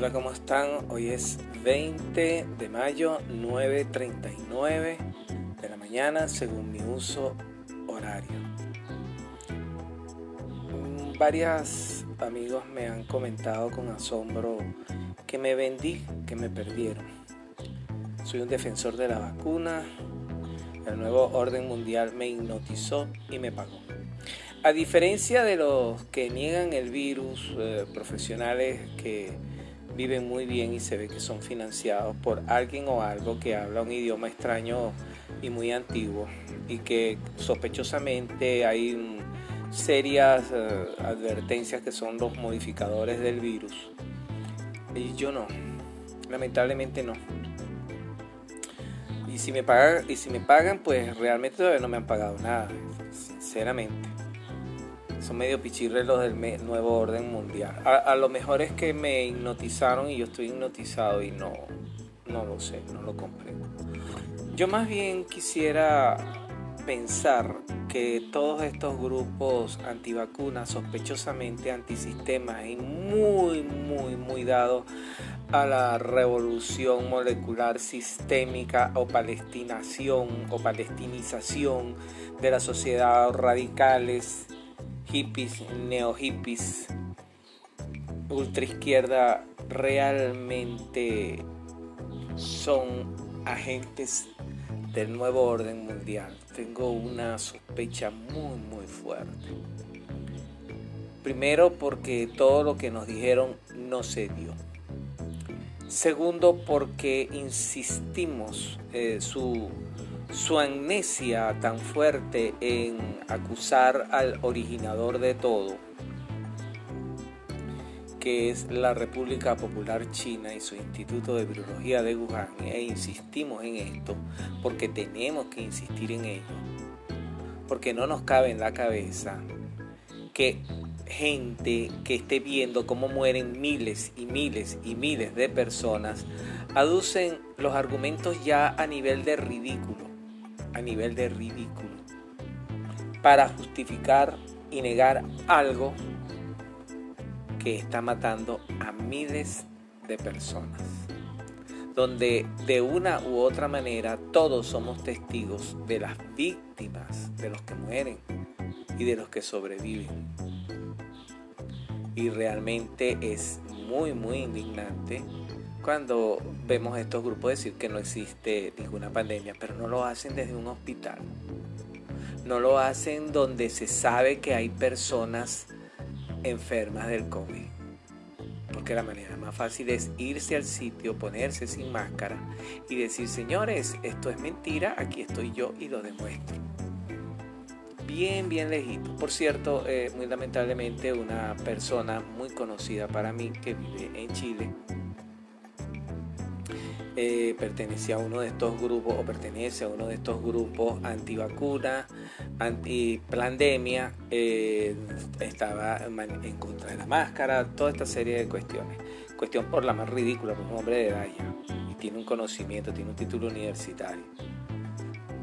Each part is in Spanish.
Hola, ¿cómo están? Hoy es 20 de mayo, 9.39 de la mañana, según mi uso horario. Mm, varios amigos me han comentado con asombro que me vendí, que me perdieron. Soy un defensor de la vacuna, el nuevo orden mundial me hipnotizó y me pagó. A diferencia de los que niegan el virus, eh, profesionales que viven muy bien y se ve que son financiados por alguien o algo que habla un idioma extraño y muy antiguo y que sospechosamente hay serias eh, advertencias que son los modificadores del virus. Y yo no, lamentablemente no. Y si me pagan, y si me pagan pues realmente todavía no me han pagado nada, sinceramente son medio pichirres los del nuevo orden mundial. A, lo mejor es que me hipnotizaron y yo estoy hipnotizado y no, no lo sé, no lo comprendo. Yo más bien quisiera pensar que todos estos grupos antivacunas, sospechosamente antisistemas y muy, muy, muy dados a la revolución molecular sistémica o palestinación o palestinización de la sociedad radicales hippies, neo hippies, ultra izquierda, realmente son agentes del nuevo orden mundial. Tengo una sospecha muy, muy fuerte. Primero porque todo lo que nos dijeron no se dio. Segundo porque insistimos eh, su su amnesia tan fuerte en acusar al originador de todo, que es la República Popular China y su Instituto de Virología de Wuhan, e insistimos en esto porque tenemos que insistir en ello, porque no nos cabe en la cabeza que gente que esté viendo cómo mueren miles y miles y miles de personas aducen los argumentos ya a nivel de ridículo a nivel de ridículo para justificar y negar algo que está matando a miles de personas, donde de una u otra manera todos somos testigos de las víctimas, de los que mueren y de los que sobreviven. Y realmente es muy, muy indignante cuando vemos estos grupos decir que no existe ninguna pandemia, pero no lo hacen desde un hospital. No lo hacen donde se sabe que hay personas enfermas del COVID. Porque la manera más fácil es irse al sitio, ponerse sin máscara y decir, señores, esto es mentira, aquí estoy yo y lo demuestro. Bien, bien lejito. Por cierto, eh, muy lamentablemente una persona muy conocida para mí que vive en Chile, eh, pertenecía a uno de estos grupos o pertenece a uno de estos grupos antivacuna, antiplandemia, eh, estaba en contra de la máscara, toda esta serie de cuestiones. Cuestión por la más ridícula, por un hombre de edad y tiene un conocimiento, tiene un título universitario.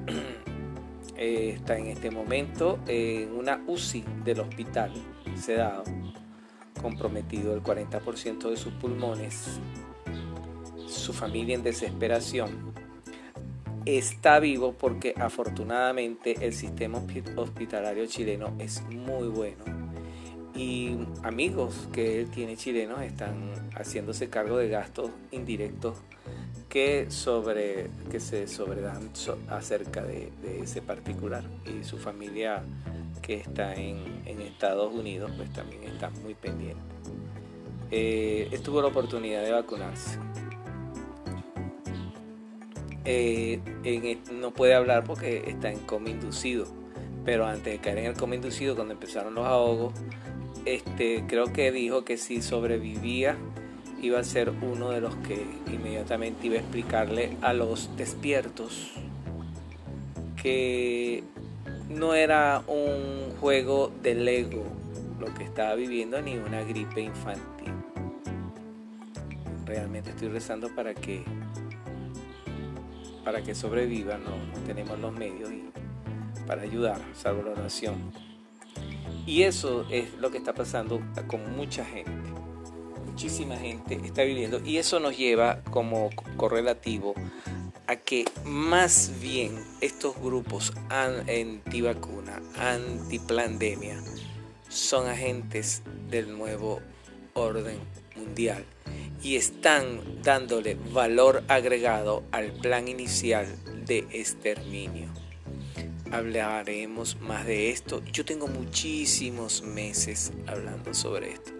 Está en este momento en una UCI del hospital sedado, comprometido el 40% de sus pulmones su familia en desesperación, está vivo porque afortunadamente el sistema hospitalario chileno es muy bueno. Y amigos que él tiene chilenos están haciéndose cargo de gastos indirectos que, sobre, que se sobredan acerca de, ese particular. Y su familia que está en, Estados Unidos pues también está muy pendiente. Eh, la oportunidad de vacunarse eh, no puede hablar porque está en coma inducido. Pero antes de caer en el coma inducido, cuando empezaron los ahogos, este, creo que dijo que si sobrevivía iba a ser uno de los que inmediatamente iba a explicarle a los despiertos que no era un juego de Lego lo que estaba viviendo ni una gripe infantil. Realmente estoy rezando para que para que sobreviva, no, tenemos los medios para ayudar, salvo la oración. Y eso es lo que está pasando con mucha gente. muchísima gente está viviendo y eso nos lleva como correlativo a que más bien estos grupos anti-vacuna, anti-pandemia, son agentes del nuevo orden mundial y están dándole valor agregado al plan inicial de exterminio. Hablaremos más de esto. Yo tengo muchísimos meses hablando sobre esto.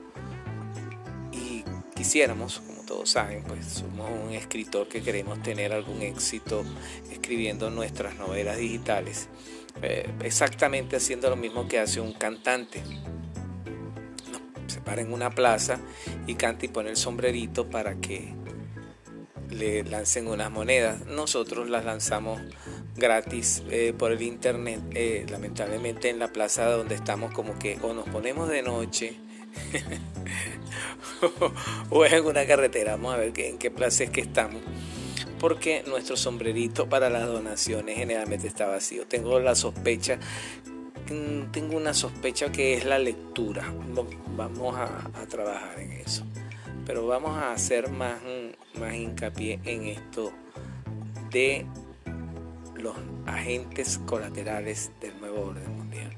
Y quisiéramos, como todos saben, pues somos un escritor que queremos tener algún éxito escribiendo nuestras novelas digitales. Eh, exactamente haciendo lo mismo que hace un cantante en una plaza y canta y pone el sombrerito para que le lancen unas monedas. Nosotros las lanzamos gratis eh, por el internet, eh, lamentablemente en la plaza donde estamos como que o nos ponemos de noche o en una carretera, vamos a ver en qué plaza es que estamos porque nuestro sombrerito para las donaciones generalmente está vacío. Tengo la sospecha tengo una sospecha que es la lectura. Vamos a, trabajar en eso. Pero vamos a hacer más, más hincapié en esto de los agentes colaterales del nuevo orden mundial.